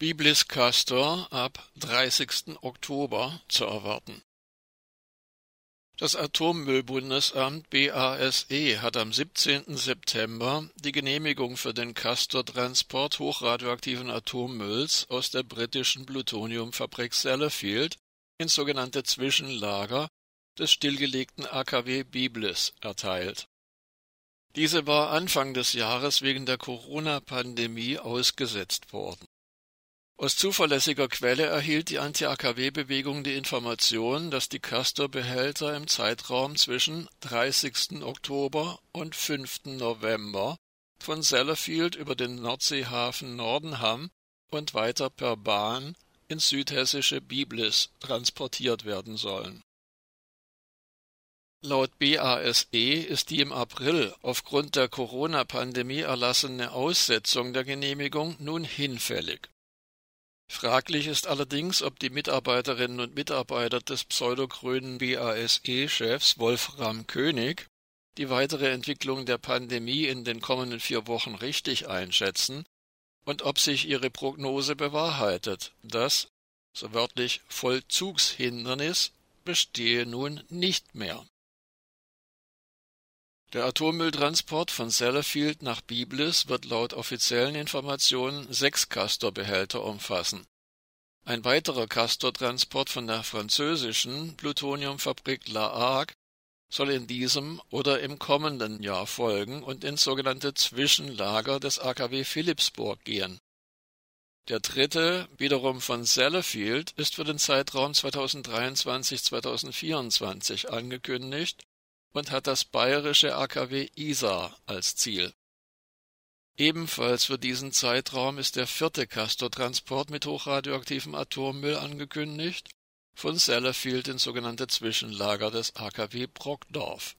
Biblis Castor ab 30. Oktober zu erwarten. Das Atommüllbundesamt BASE hat am 17. September die Genehmigung für den Castor-Transport hochradioaktiven Atommülls aus der britischen Plutoniumfabrik Sellafield ins sogenannte Zwischenlager des stillgelegten AKW Biblis erteilt. Diese war Anfang des Jahres wegen der Corona-Pandemie ausgesetzt worden. Aus zuverlässiger Quelle erhielt die Anti-AKW-Bewegung die Information, dass die Castor-Behälter im Zeitraum zwischen 30. Oktober und 5. November von Sellafield über den Nordseehafen Nordenham und weiter per Bahn ins südhessische Biblis transportiert werden sollen. Laut BASE ist die im April aufgrund der Corona-Pandemie erlassene Aussetzung der Genehmigung nun hinfällig. Fraglich ist allerdings, ob die Mitarbeiterinnen und Mitarbeiter des pseudogrünen BASE-Chefs Wolfram König die weitere Entwicklung der Pandemie in den kommenden vier Wochen richtig einschätzen und ob sich ihre Prognose bewahrheitet, das, so wörtlich Vollzugshindernis, bestehe nun nicht mehr. Der Atommülltransport von Sellafield nach Biblis wird laut offiziellen Informationen sechs Castor-Behälter umfassen. Ein weiterer Castor-Transport von der französischen Plutoniumfabrik La Hague soll in diesem oder im kommenden Jahr folgen und ins sogenannte Zwischenlager des AKW Philipsburg gehen. Der dritte, wiederum von Sellafield, ist für den Zeitraum 2023-2024 angekündigt und hat das bayerische AKW Isar als Ziel. Ebenfalls für diesen Zeitraum ist der vierte Castor-Transport mit hochradioaktivem Atommüll angekündigt, von Sellafield ins sogenannte Zwischenlager des AKW Brockdorf.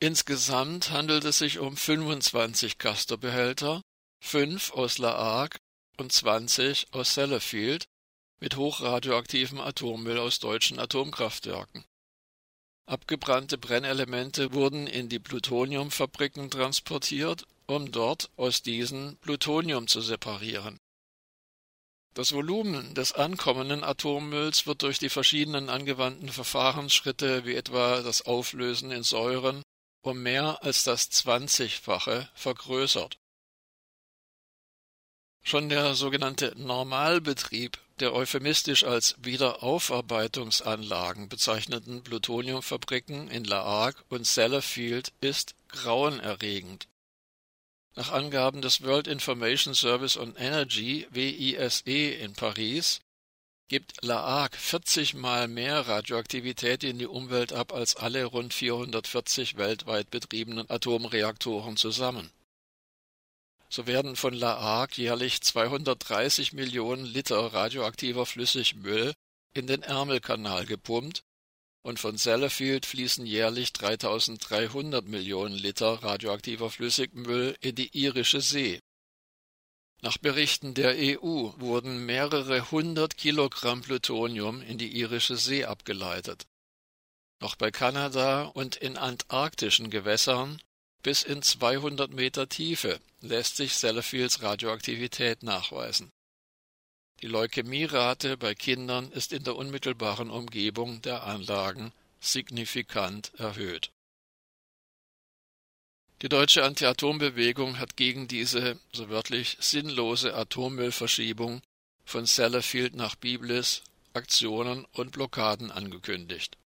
Insgesamt handelt es sich um 25 Castor-Behälter, fünf aus La Hague und 20 aus Sellafield mit hochradioaktivem Atommüll aus deutschen Atomkraftwerken. Abgebrannte Brennelemente wurden in die Plutoniumfabriken transportiert, um dort aus diesen Plutonium zu separieren. Das Volumen des ankommenden Atommülls wird durch die verschiedenen angewandten Verfahrensschritte wie etwa das Auflösen in Säuren um mehr als das Zwanzigfache vergrößert. Schon der sogenannte Normalbetrieb der euphemistisch als Wiederaufarbeitungsanlagen bezeichneten Plutoniumfabriken in La Hague und Sellafield ist grauenerregend. Nach Angaben des World Information Service on Energy WISE in Paris gibt La Hague 40 Mal mehr Radioaktivität in die Umwelt ab als alle rund 440 weltweit betriebenen Atomreaktoren zusammen so werden von La Hague jährlich 230 Millionen Liter radioaktiver Flüssigmüll in den Ärmelkanal gepumpt und von Sellafield fließen jährlich 3300 Millionen Liter radioaktiver Flüssigmüll in die Irische See. Nach Berichten der EU wurden mehrere hundert Kilogramm Plutonium in die Irische See abgeleitet. Noch bei Kanada und in antarktischen Gewässern bis in 200 Meter Tiefe lässt sich Sellafields Radioaktivität nachweisen. Die Leukämierate bei Kindern ist in der unmittelbaren Umgebung der Anlagen signifikant erhöht. Die deutsche Anti-Atom-Bewegung hat gegen diese, so wörtlich, sinnlose Atommüllverschiebung von Sellafield nach Biblis Aktionen und Blockaden angekündigt